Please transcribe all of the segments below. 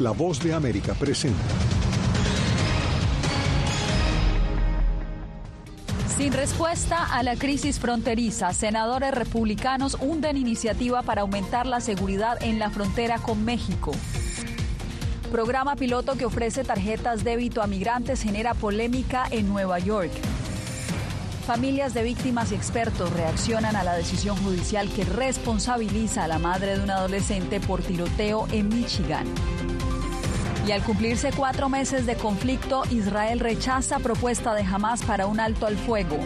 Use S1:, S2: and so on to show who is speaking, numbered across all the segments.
S1: La voz de América presenta.
S2: Sin respuesta a la crisis fronteriza, senadores republicanos hunden iniciativa para aumentar la seguridad en la frontera con México. Programa piloto que ofrece tarjetas débito a migrantes genera polémica en Nueva York. Familias de víctimas y expertos reaccionan a la decisión judicial que responsabiliza a la madre de un adolescente por tiroteo en Michigan. Y al cumplirse cuatro meses de conflicto, Israel rechaza propuesta de Hamas para un alto al fuego.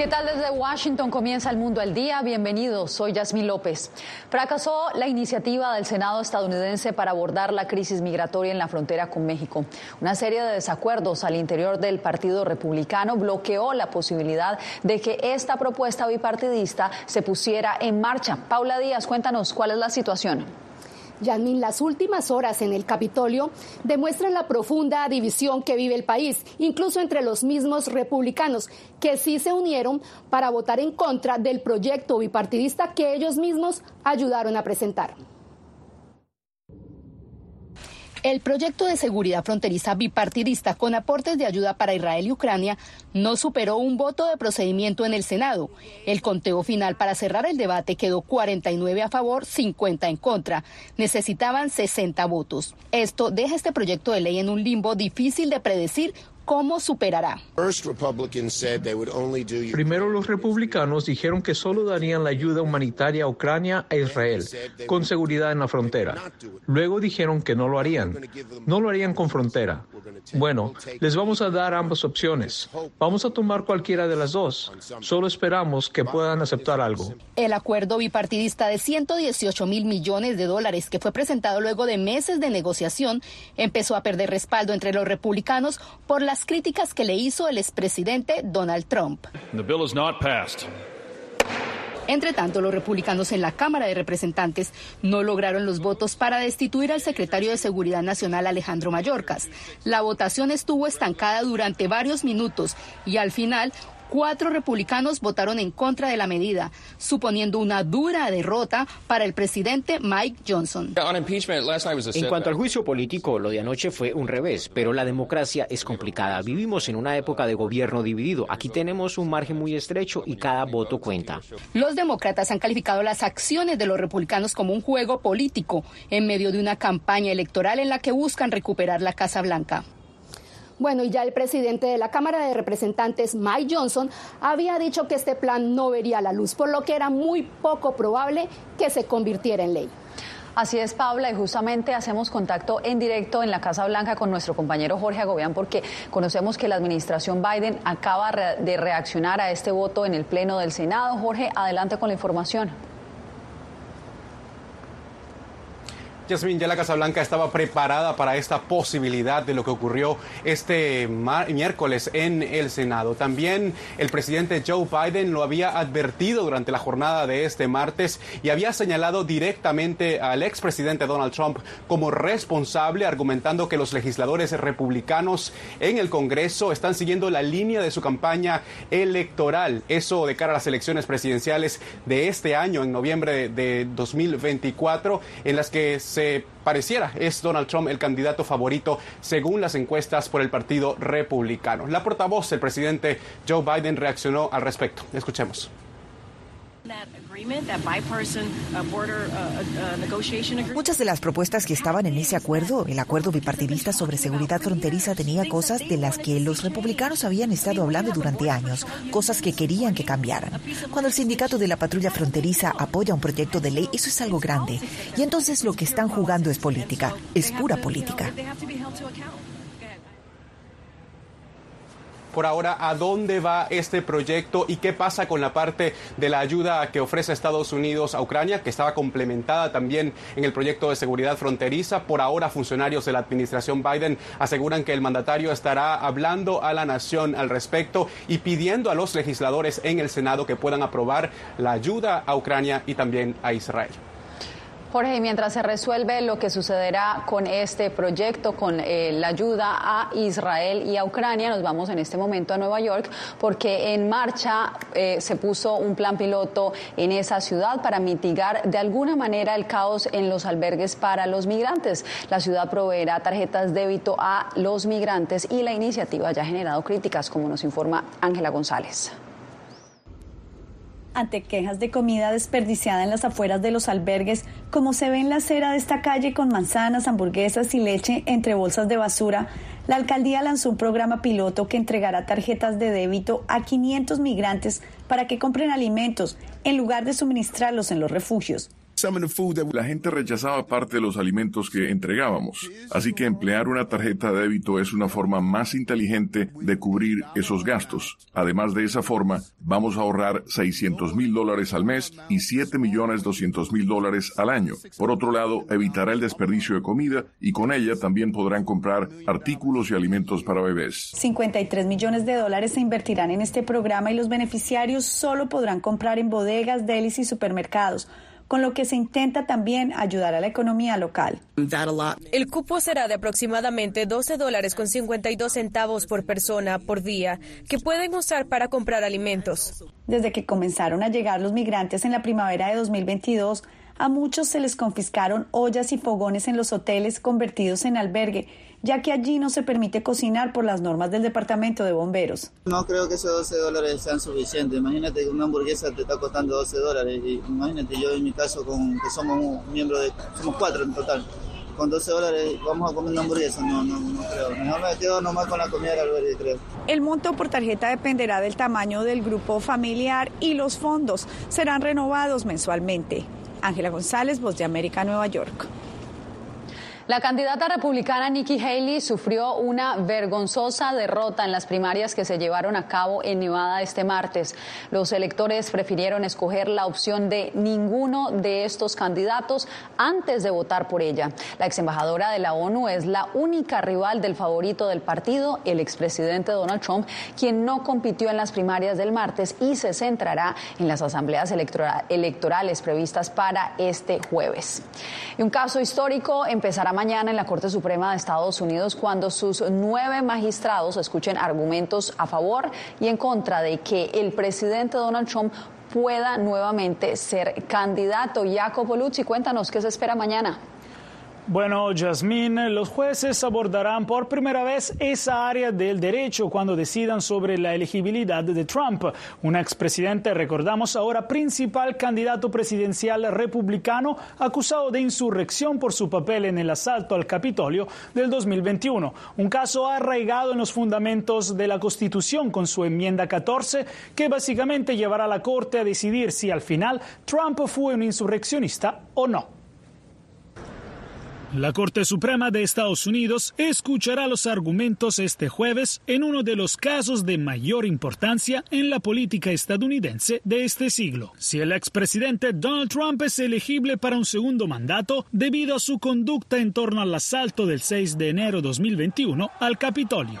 S2: ¿Qué tal desde Washington comienza el mundo al día? Bienvenidos, soy Yasmín López. Fracasó la iniciativa del Senado estadounidense para abordar la crisis migratoria en la frontera con México. Una serie de desacuerdos al interior del Partido Republicano bloqueó la posibilidad de que esta propuesta bipartidista se pusiera en marcha. Paula Díaz, cuéntanos cuál es la situación.
S3: Yasmin, las últimas horas en el Capitolio demuestran la profunda división que vive el país, incluso entre los mismos republicanos, que sí se unieron para votar en contra del proyecto bipartidista que ellos mismos ayudaron a presentar. El proyecto de seguridad fronteriza bipartidista con aportes de ayuda para Israel y Ucrania no superó un voto de procedimiento en el Senado. El conteo final para cerrar el debate quedó 49 a favor, 50 en contra. Necesitaban 60 votos. Esto deja este proyecto de ley en un limbo difícil de predecir ¿Cómo superará?
S4: Primero los republicanos dijeron que solo darían la ayuda humanitaria a Ucrania e Israel, con seguridad en la frontera. Luego dijeron que no lo harían. No lo harían con frontera. Bueno, les vamos a dar ambas opciones. Vamos a tomar cualquiera de las dos. Solo esperamos que puedan aceptar algo.
S3: El acuerdo bipartidista de 118 mil millones de dólares que fue presentado luego de meses de negociación empezó a perder respaldo entre los republicanos por las críticas que le hizo el expresidente Donald Trump. Entre tanto, los republicanos en la Cámara de Representantes no lograron los votos para destituir al secretario de Seguridad Nacional Alejandro Mayorkas. La votación estuvo estancada durante varios minutos y al final cuatro republicanos votaron en contra de la medida, suponiendo una dura derrota para el presidente Mike Johnson.
S5: En cuanto al juicio político, lo de anoche fue un revés, pero la democracia es complicada. Vivimos en una época de gobierno dividido. Aquí tenemos un margen muy estrecho y cada voto cuenta.
S3: Los demócratas han calificado las acciones de los republicanos como un juego político en medio de una campaña electoral en la que buscan recuperar la Casa Blanca. Bueno, y ya el presidente de la Cámara de Representantes, Mike Johnson, había dicho que este plan no vería la luz, por lo que era muy poco probable que se convirtiera en ley.
S2: Así es, Paula, y justamente hacemos contacto en directo en la Casa Blanca con nuestro compañero Jorge Agobián porque conocemos que la administración Biden acaba de reaccionar a este voto en el Pleno del Senado. Jorge, adelante con la información.
S6: Yasmin, ya la Casa Blanca estaba preparada para esta posibilidad de lo que ocurrió este miércoles en el Senado. También el presidente Joe Biden lo había advertido durante la jornada de este martes y había señalado directamente al expresidente Donald Trump como responsable, argumentando que los legisladores republicanos en el Congreso están siguiendo la línea de su campaña electoral. Eso de cara a las elecciones presidenciales de este año, en noviembre de 2024, en las que se pareciera es Donald Trump el candidato favorito según las encuestas por el Partido Republicano. La portavoz del presidente Joe Biden reaccionó al respecto. Escuchemos.
S7: Muchas de las propuestas que estaban en ese acuerdo, el acuerdo bipartidista sobre seguridad fronteriza, tenía cosas de las que los republicanos habían estado hablando durante años, cosas que querían que cambiaran. Cuando el sindicato de la patrulla fronteriza apoya un proyecto de ley, eso es algo grande. Y entonces lo que están jugando es política, es pura política.
S6: Por ahora a dónde va este proyecto y qué pasa con la parte de la ayuda que ofrece Estados Unidos a Ucrania, que estaba complementada también en el proyecto de seguridad fronteriza. Por ahora, funcionarios de la administración Biden aseguran que el mandatario estará hablando a la nación al respecto y pidiendo a los legisladores en el Senado que puedan aprobar la ayuda a Ucrania y también a Israel.
S2: Jorge, mientras se resuelve lo que sucederá con este proyecto, con eh, la ayuda a Israel y a Ucrania, nos vamos en este momento a Nueva York porque en marcha eh, se puso un plan piloto en esa ciudad para mitigar de alguna manera el caos en los albergues para los migrantes. La ciudad proveerá tarjetas débito a los migrantes y la iniciativa ya ha generado críticas, como nos informa Ángela González
S8: ante quejas de comida desperdiciada en las afueras de los albergues, como se ve en la acera de esta calle con manzanas, hamburguesas y leche entre bolsas de basura, la alcaldía lanzó un programa piloto que entregará tarjetas de débito a 500 migrantes para que compren alimentos en lugar de suministrarlos en los refugios.
S9: La gente rechazaba parte de los alimentos que entregábamos, así que emplear una tarjeta de débito es una forma más inteligente de cubrir esos gastos. Además de esa forma, vamos a ahorrar 600 mil dólares al mes y 7 millones 200 mil dólares al año. Por otro lado, evitará el desperdicio de comida y con ella también podrán comprar artículos y alimentos para bebés.
S8: 53 millones de dólares se invertirán en este programa y los beneficiarios solo podrán comprar en bodegas, delis y supermercados con lo que se intenta también ayudar a la economía local.
S10: El cupo será de aproximadamente 12 dólares con 52 centavos por persona por día que pueden usar para comprar alimentos.
S8: Desde que comenzaron a llegar los migrantes en la primavera de 2022, a muchos se les confiscaron ollas y fogones en los hoteles convertidos en albergue ya que allí no se permite cocinar por las normas del Departamento de Bomberos.
S11: No creo que esos 12 dólares sean suficientes. Imagínate que una hamburguesa te está costando 12 dólares. Y imagínate yo en mi caso, con, que somos miembros de, somos cuatro en total. Con 12 dólares vamos a comer una hamburguesa. No, no, no creo. Mejor me quedo nomás con la comida del albergue, creo.
S8: El monto por tarjeta dependerá del tamaño del grupo familiar y los fondos serán renovados mensualmente. Ángela González, Voz de América, Nueva York.
S2: La candidata republicana Nikki Haley sufrió una vergonzosa derrota en las primarias que se llevaron a cabo en Nevada este martes. Los electores prefirieron escoger la opción de ninguno de estos candidatos antes de votar por ella. La ex embajadora de la ONU es la única rival del favorito del partido, el expresidente Donald Trump, quien no compitió en las primarias del martes y se centrará en las asambleas electorales previstas para este jueves. Y un caso histórico empezará mañana en la Corte Suprema de Estados Unidos cuando sus nueve magistrados escuchen argumentos a favor y en contra de que el presidente Donald Trump pueda nuevamente ser candidato. Jacopo Luzzi, cuéntanos qué se espera mañana.
S12: Bueno, Jasmine, los jueces abordarán por primera vez esa área del derecho cuando decidan sobre la elegibilidad de Trump, un expresidente, recordamos ahora, principal candidato presidencial republicano acusado de insurrección por su papel en el asalto al Capitolio del 2021. Un caso arraigado en los fundamentos de la Constitución con su enmienda 14, que básicamente llevará a la Corte a decidir si al final Trump fue un insurreccionista o no. La Corte Suprema de Estados Unidos escuchará los argumentos este jueves en uno de los casos de mayor importancia en la política estadounidense de este siglo. Si el expresidente Donald Trump es elegible para un segundo mandato debido a su conducta en torno al asalto del 6 de enero 2021 al Capitolio.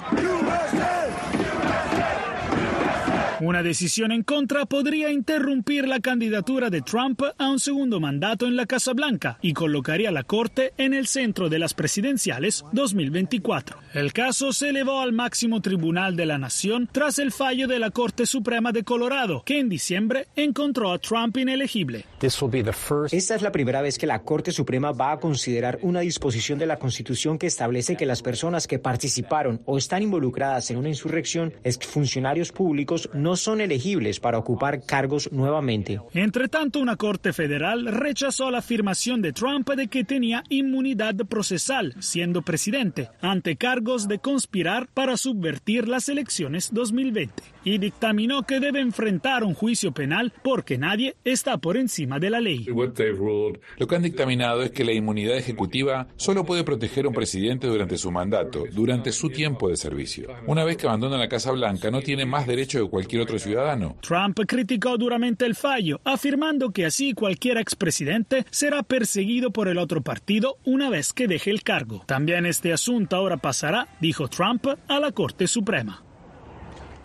S12: Una decisión en contra podría interrumpir la candidatura de Trump a un segundo mandato en la Casa Blanca y colocaría a la Corte en el centro de las presidenciales 2024. El caso se elevó al máximo tribunal de la nación tras el fallo de la Corte Suprema de Colorado, que en diciembre encontró a Trump inelegible.
S5: Esta es la primera vez que la Corte Suprema va a considerar una disposición de la Constitución que establece que las personas que participaron o están involucradas en una insurrección, exfuncionarios públicos, no no son elegibles para ocupar cargos nuevamente.
S12: Entre tanto, una Corte Federal rechazó la afirmación de Trump de que tenía inmunidad procesal, siendo presidente, ante cargos de conspirar para subvertir las elecciones 2020, y dictaminó que debe enfrentar un juicio penal porque nadie está por encima de la ley.
S13: Lo que han dictaminado es que la inmunidad ejecutiva solo puede proteger a un presidente durante su mandato, durante su tiempo de servicio. Una vez que abandona la Casa Blanca, no tiene más derecho que cualquier otro ciudadano.
S12: Trump criticó duramente el fallo, afirmando que así cualquier expresidente será perseguido por el otro partido una vez que deje el cargo. También este asunto ahora pasará, dijo Trump, a la Corte Suprema.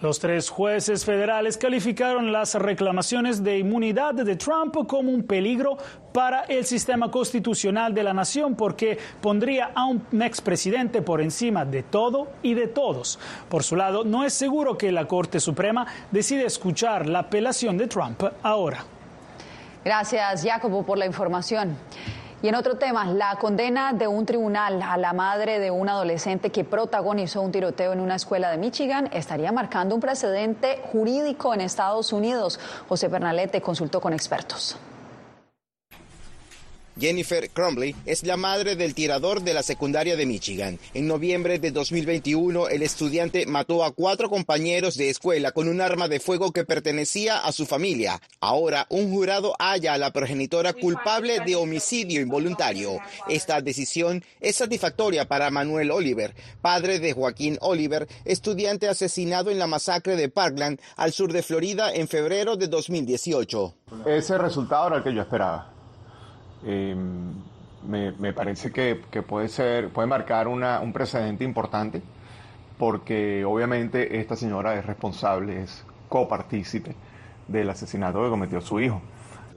S12: Los tres jueces federales calificaron las reclamaciones de inmunidad de Trump como un peligro para el sistema constitucional de la nación porque pondría a un expresidente por encima de todo y de todos. Por su lado, no es seguro que la Corte Suprema decida escuchar la apelación de Trump ahora.
S2: Gracias, Jacobo, por la información. Y en otro tema, la condena de un tribunal a la madre de un adolescente que protagonizó un tiroteo en una escuela de Michigan estaría marcando un precedente jurídico en Estados Unidos. José Bernalete consultó con expertos.
S14: Jennifer Crumbley es la madre del tirador de la secundaria de Michigan. En noviembre de 2021, el estudiante mató a cuatro compañeros de escuela con un arma de fuego que pertenecía a su familia. Ahora, un jurado halla a la progenitora culpable de homicidio involuntario. Esta decisión es satisfactoria para Manuel Oliver, padre de Joaquín Oliver, estudiante asesinado en la masacre de Parkland, al sur de Florida, en febrero de 2018.
S15: Ese resultado era el que yo esperaba eh, me, parece que, puede ser, puede marcar un precedente importante, porque obviamente esta señora es responsable, es copartícipe del asesinato que cometió su hijo.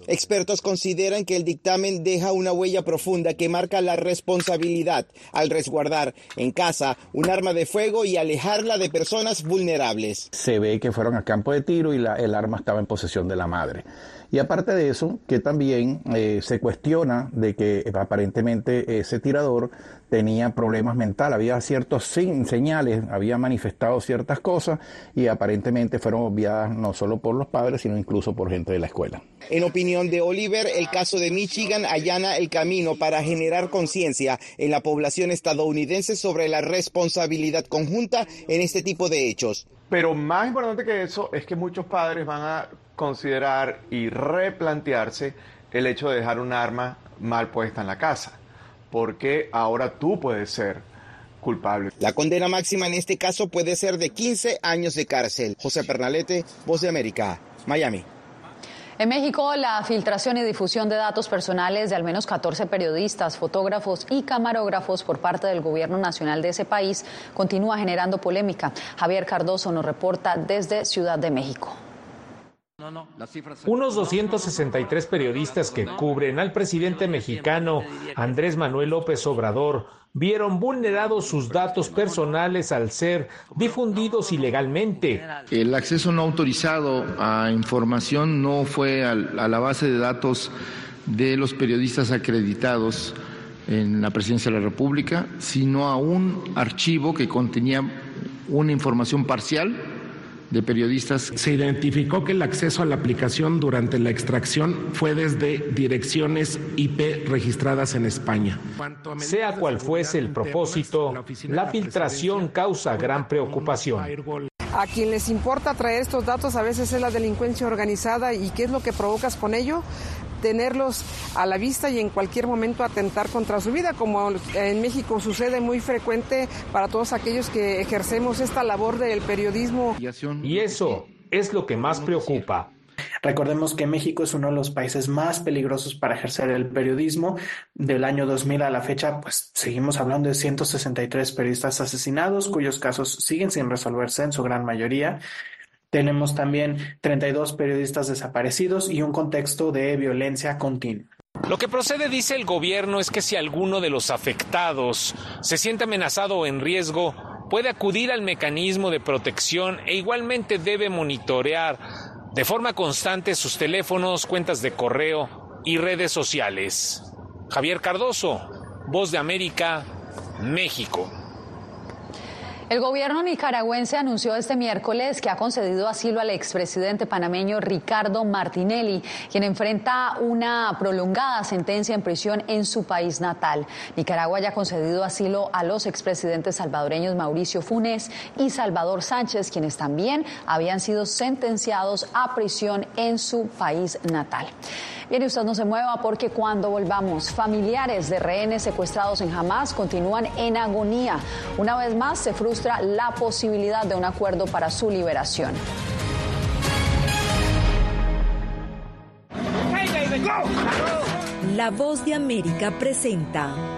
S14: Expertos consideran que el dictamen deja una huella profunda que marca la responsabilidad al resguardar en casa un arma de fuego y alejarla de personas vulnerables.
S16: Se ve que fueron al campo de tiro y el arma estaba en posesión de la madre. Y aparte de eso, que también eh, se cuestiona de que eh, aparentemente ese tirador tenía problemas mentales, había ciertos señales, había manifestado ciertas cosas y aparentemente fueron obviadas no solo por los padres, sino incluso por gente de la escuela.
S14: En opinión de Oliver, el caso de Michigan allana el camino para generar conciencia en la población estadounidense sobre la responsabilidad conjunta en este tipo de hechos.
S15: Pero más importante que eso es que muchos padres van a considerar y replantearse el hecho de dejar un arma mal puesta en la casa, porque ahora tú puedes ser culpable.
S14: La condena máxima en este caso puede ser de 15 años de cárcel. José Pernalete, Voz de América, Miami.
S2: En México, la filtración y difusión de datos personales de al menos 14 periodistas, fotógrafos y camarógrafos por parte del gobierno nacional de ese país continúa generando polémica. Javier Cardoso nos reporta desde Ciudad de México.
S17: Unos 263 periodistas que cubren al presidente mexicano Andrés Manuel López Obrador vieron vulnerados sus datos personales al ser difundidos ilegalmente.
S18: El acceso no autorizado a información no fue a la base de datos de los periodistas acreditados en la presidencia de la República, sino a un archivo que contenía una información parcial de periodistas.
S19: Se identificó que el acceso a la aplicación durante la extracción fue desde direcciones IP registradas en España.
S17: Sea cual fuese el propósito, la filtración causa gran preocupación.
S20: A quien les importa traer estos datos a veces es la delincuencia organizada y qué es lo que provocas con ello tenerlos a la vista y en cualquier momento atentar contra su vida, como en México sucede muy frecuente para todos aquellos que ejercemos esta labor del periodismo.
S17: Y eso es lo que más preocupa.
S21: Recordemos que México es uno de los países más peligrosos para ejercer el periodismo. Del año 2000 a la fecha, pues seguimos hablando de 163 periodistas asesinados, cuyos casos siguen sin resolverse en su gran mayoría. Tenemos también 32 periodistas desaparecidos y un contexto de violencia continua.
S17: Lo que procede, dice el gobierno, es que si alguno de los afectados se siente amenazado o en riesgo, puede acudir al mecanismo de protección e igualmente debe monitorear de forma constante sus teléfonos, cuentas de correo y redes sociales. Javier Cardoso, Voz de América, México.
S2: El gobierno nicaragüense anunció este miércoles que ha concedido asilo al expresidente panameño Ricardo Martinelli, quien enfrenta una prolongada sentencia en prisión en su país natal. Nicaragua ya ha concedido asilo a los expresidentes salvadoreños Mauricio Funes y Salvador Sánchez, quienes también habían sido sentenciados a prisión en su país natal. Bien, usted no se mueva porque cuando volvamos, familiares de rehenes secuestrados en Hamas continúan en agonía. Una vez más se frustra la posibilidad de un acuerdo para su liberación.
S22: La voz de América presenta.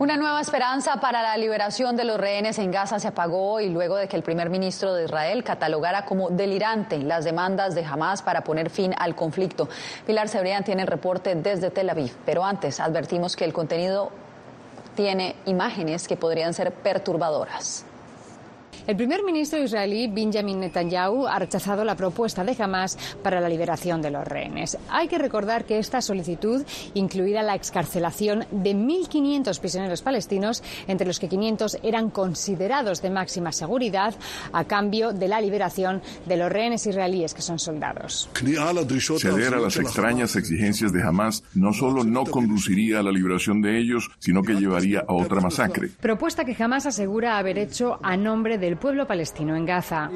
S2: Una nueva esperanza para la liberación de los rehenes en Gaza se apagó y luego de que el primer ministro de Israel catalogara como delirante las demandas de Hamas para poner fin al conflicto. Pilar Cebrián tiene el reporte desde Tel Aviv, pero antes advertimos que el contenido tiene imágenes que podrían ser perturbadoras.
S23: El primer ministro israelí Benjamin Netanyahu ha rechazado la propuesta de Hamas para la liberación de los rehenes. Hay que recordar que esta solicitud incluirá la excarcelación de 1.500 prisioneros palestinos, entre los que 500 eran considerados de máxima seguridad, a cambio de la liberación de los rehenes israelíes que son soldados.
S9: Ceder a las extrañas exigencias de Hamas no solo no conduciría a la liberación de ellos, sino que llevaría a otra masacre.
S23: Propuesta que Hamas asegura haber hecho a nombre del pueblo palestino en Gaza.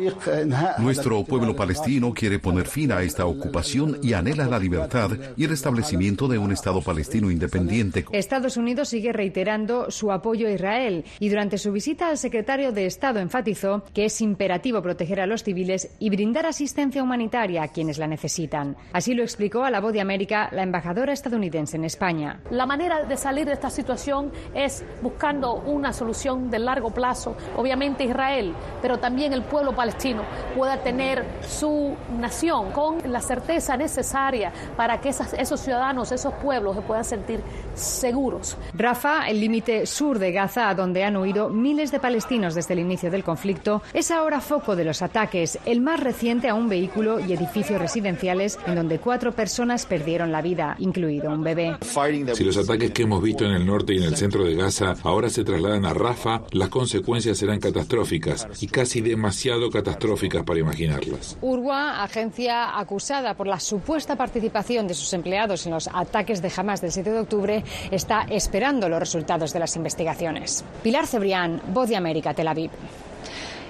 S24: Nuestro pueblo palestino quiere poner fin a esta ocupación y anhela la libertad y el establecimiento de un Estado palestino independiente.
S23: Estados Unidos sigue reiterando su apoyo a Israel y durante su visita al secretario de Estado enfatizó que es imperativo proteger a los civiles y brindar asistencia humanitaria a quienes la necesitan. Así lo explicó a la voz de América la embajadora estadounidense en España.
S25: La manera de salir de esta situación es buscando una solución de largo plazo. Obviamente Israel pero también el pueblo palestino pueda tener su nación con la certeza necesaria para que esos ciudadanos, esos pueblos se puedan sentir seguros.
S23: Rafa, el límite sur de Gaza, a donde han huido miles de palestinos desde el inicio del conflicto, es ahora foco de los ataques, el más reciente a un vehículo y edificios residenciales en donde cuatro personas perdieron la vida, incluido un bebé.
S13: Si los ataques que hemos visto en el norte y en el centro de Gaza ahora se trasladan a Rafa, las consecuencias serán catastróficas y casi demasiado catastróficas para imaginarlas.
S23: Urwa, agencia acusada por la supuesta participación de sus empleados en los ataques de Hamas del 7 de octubre, está esperando los resultados de las investigaciones. Pilar Cebrián, Voz de América, Tel Aviv.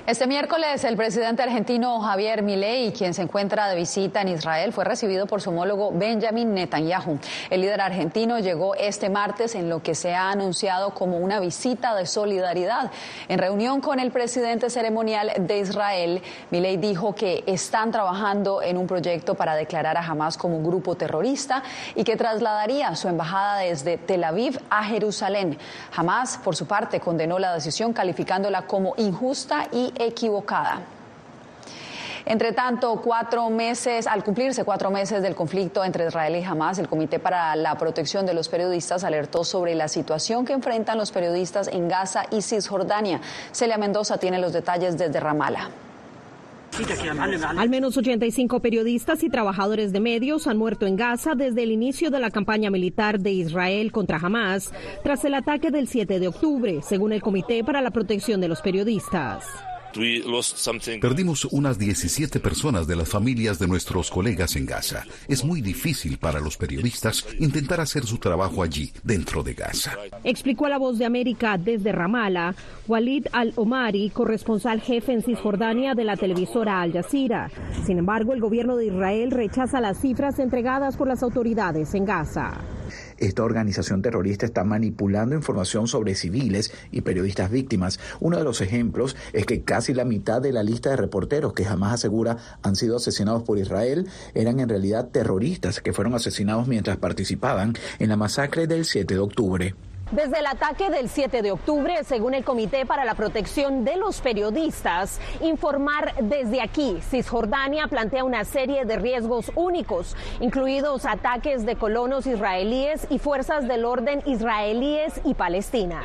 S2: Este miércoles, el presidente argentino Javier Milei, quien se encuentra de visita en Israel, fue recibido por su homólogo Benjamin Netanyahu. El líder argentino llegó este martes en lo que se ha anunciado como una visita de solidaridad. En reunión con el presidente ceremonial de Israel, Milei dijo que están trabajando en un proyecto para declarar a Hamas como un grupo terrorista y que trasladaría su embajada desde Tel Aviv a Jerusalén. Hamas, por su parte, condenó la decisión calificándola como injusta y equivocada. Entre tanto, cuatro meses, al cumplirse cuatro meses del conflicto entre Israel y Hamas, el Comité para la Protección de los Periodistas alertó sobre la situación que enfrentan los periodistas en Gaza y Cisjordania. Celia Mendoza tiene los detalles desde Ramala.
S26: Al menos 85 periodistas y trabajadores de medios han muerto en Gaza desde el inicio de la campaña militar de Israel contra Hamas, tras el ataque del 7 de octubre, según el Comité para la Protección de los Periodistas.
S13: Perdimos unas 17 personas de las familias de nuestros colegas en Gaza. Es muy difícil para los periodistas intentar hacer su trabajo allí, dentro de Gaza.
S26: Explicó a la voz de América desde Ramallah, Walid al-Omari, corresponsal jefe en Cisjordania de la televisora Al Jazeera. Sin embargo, el gobierno de Israel rechaza las cifras entregadas por las autoridades en Gaza.
S27: Esta organización terrorista está manipulando información sobre civiles y periodistas víctimas. Uno de los ejemplos es que casi la mitad de la lista de reporteros que jamás asegura han sido asesinados por Israel eran en realidad terroristas que fueron asesinados mientras participaban en la masacre del 7 de octubre.
S26: Desde el ataque del 7 de octubre, según el Comité para la Protección de los Periodistas, informar desde aquí, Cisjordania plantea una serie de riesgos únicos, incluidos ataques de colonos israelíes y fuerzas del orden israelíes y palestinas.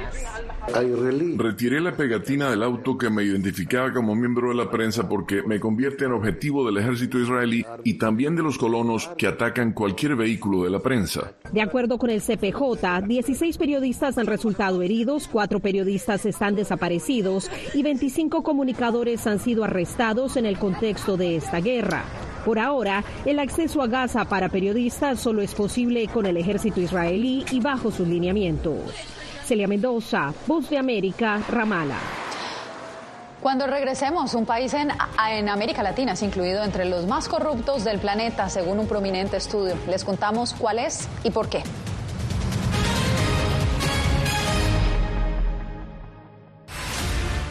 S9: Retiré la pegatina del auto que me identificaba como miembro de la prensa porque me convierte en objetivo del ejército israelí y también de los colonos que atacan cualquier vehículo de la prensa.
S26: De acuerdo con el CPJ, 16 periodistas han resultado heridos, cuatro periodistas están desaparecidos y 25 comunicadores han sido arrestados en el contexto de esta guerra. Por ahora, el acceso a Gaza para periodistas solo es posible con el ejército israelí y bajo sus lineamientos. Celia Mendoza, Voz de América, Ramala.
S2: Cuando regresemos, un país en, en, América Latina es incluido entre los más corruptos del planeta, según un prominente estudio. Les contamos cuál es y por qué.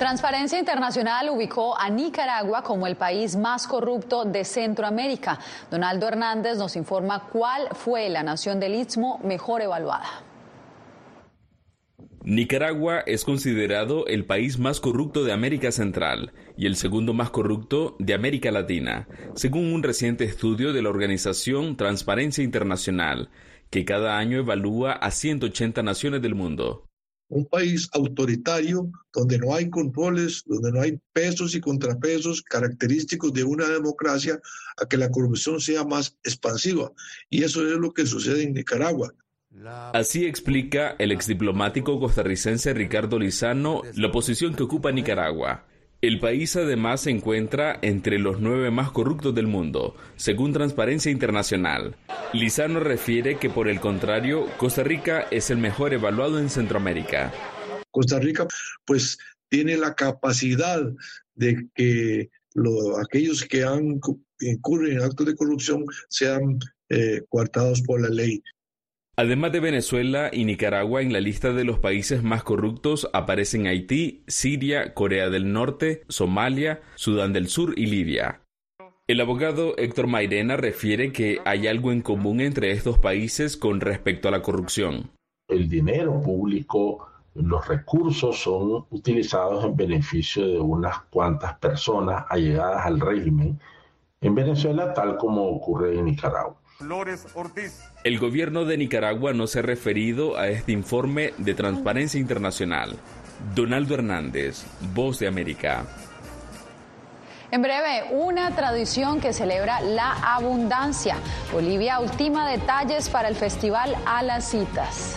S2: Transparencia Internacional ubicó a Nicaragua como el país más corrupto de Centroamérica. Donaldo Hernández nos informa cuál fue la nación del Istmo mejor evaluada.
S28: Nicaragua es considerado el país más corrupto de América Central y el segundo más corrupto de América Latina, según un reciente estudio de la organización Transparencia Internacional, que cada año evalúa a 180 naciones del mundo
S29: un país autoritario donde no hay controles, donde no hay pesos y contrapesos característicos de una democracia, a que la corrupción sea más expansiva. Y eso es lo que sucede en Nicaragua.
S28: Así explica el exdiplomático costarricense Ricardo Lizano la posición que ocupa Nicaragua. El país además se encuentra entre los nueve más corruptos del mundo, según Transparencia Internacional. Lizano refiere que por el contrario, Costa Rica es el mejor evaluado en Centroamérica.
S30: Costa Rica pues tiene la capacidad de que aquellos que han, incurren en actos de corrupción sean eh, coartados por la ley.
S28: Además de Venezuela y Nicaragua, en la lista de los países más corruptos aparecen Haití, Siria, Corea del Norte, Somalia, Sudán del Sur y Libia. El abogado Héctor Mairena refiere que hay algo en común entre estos países con respecto a la corrupción.
S31: El dinero público, los recursos son utilizados en beneficio de unas cuantas personas allegadas al régimen en Venezuela, tal como ocurre en Nicaragua.
S28: El gobierno de Nicaragua no se ha referido a este informe de Transparencia Internacional. Donaldo Hernández, Voz de América.
S2: En breve, una tradición que celebra la abundancia. Bolivia ultima detalles para el festival A las Citas.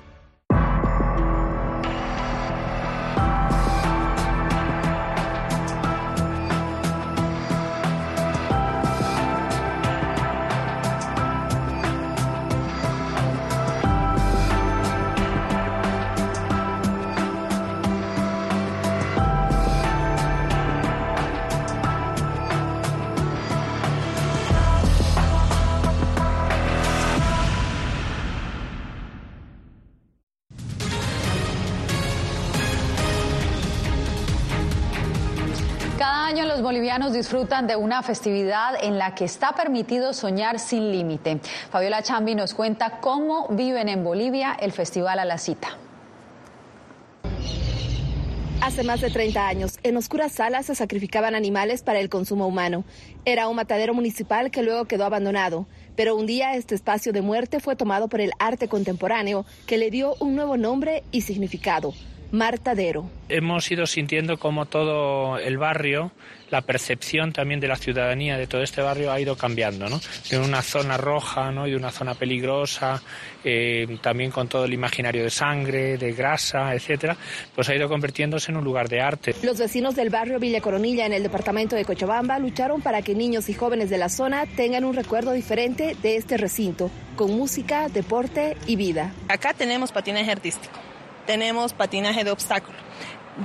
S2: bolivianos disfrutan de una festividad en la que está permitido soñar sin límite. Fabiola Chambi nos cuenta cómo viven en Bolivia el Festival a la Cita.
S32: Hace más de 30 años, en oscuras salas se sacrificaban animales para el consumo humano. Era un matadero municipal que luego quedó abandonado. Pero un día este espacio de muerte fue tomado por el arte contemporáneo, que le dio un nuevo nombre y significado, Martadero.
S33: Hemos ido sintiendo como todo el barrio, la percepción también de la ciudadanía de todo este barrio ha ido cambiando, ¿no? De una zona roja, ¿no? Y de una zona peligrosa, eh, también con todo el imaginario de sangre, de grasa, etcétera, pues ha ido convirtiéndose en un lugar de arte.
S32: Los vecinos del barrio Villa Coronilla en el departamento de Cochabamba lucharon para que niños y jóvenes de la zona tengan un recuerdo diferente de este recinto, con música, deporte y vida.
S34: Acá tenemos patinaje artístico tenemos patinaje de obstáculo.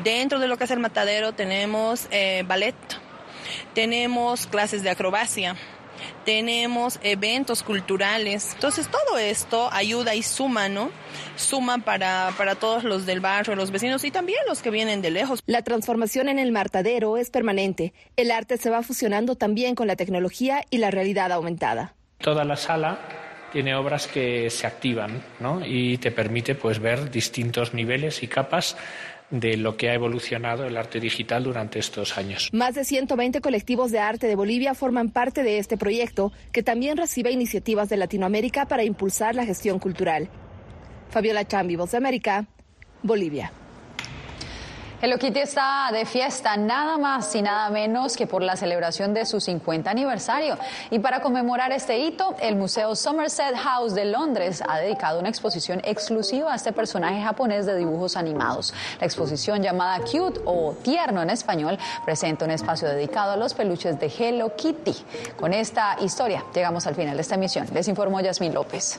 S34: Dentro de lo que es el matadero tenemos eh, ballet, tenemos clases de acrobacia, tenemos eventos culturales. Entonces todo esto ayuda y suma, ¿no? Suma para, para todos los del barrio, los vecinos y también los que vienen de lejos.
S32: La transformación en el martadero es permanente. El arte se va fusionando también con la tecnología y la realidad aumentada.
S33: Toda la sala tiene obras que se activan ¿no? y te permite pues, ver distintos niveles y capas de lo que ha evolucionado el arte digital durante estos años.
S32: Más de 120 colectivos de arte de Bolivia forman parte de este proyecto, que también recibe iniciativas de Latinoamérica para impulsar la gestión cultural. Fabiola Chambi, Voz de América, Bolivia.
S2: Hello Kitty está de fiesta nada más y nada menos que por la celebración de su 50 aniversario. Y para conmemorar este hito, el Museo Somerset House de Londres ha dedicado una exposición exclusiva a este personaje japonés de dibujos animados. La exposición llamada Cute o Tierno en español presenta un espacio dedicado a los peluches de Hello Kitty. Con esta historia llegamos al final de esta emisión. Les informó Yasmín López.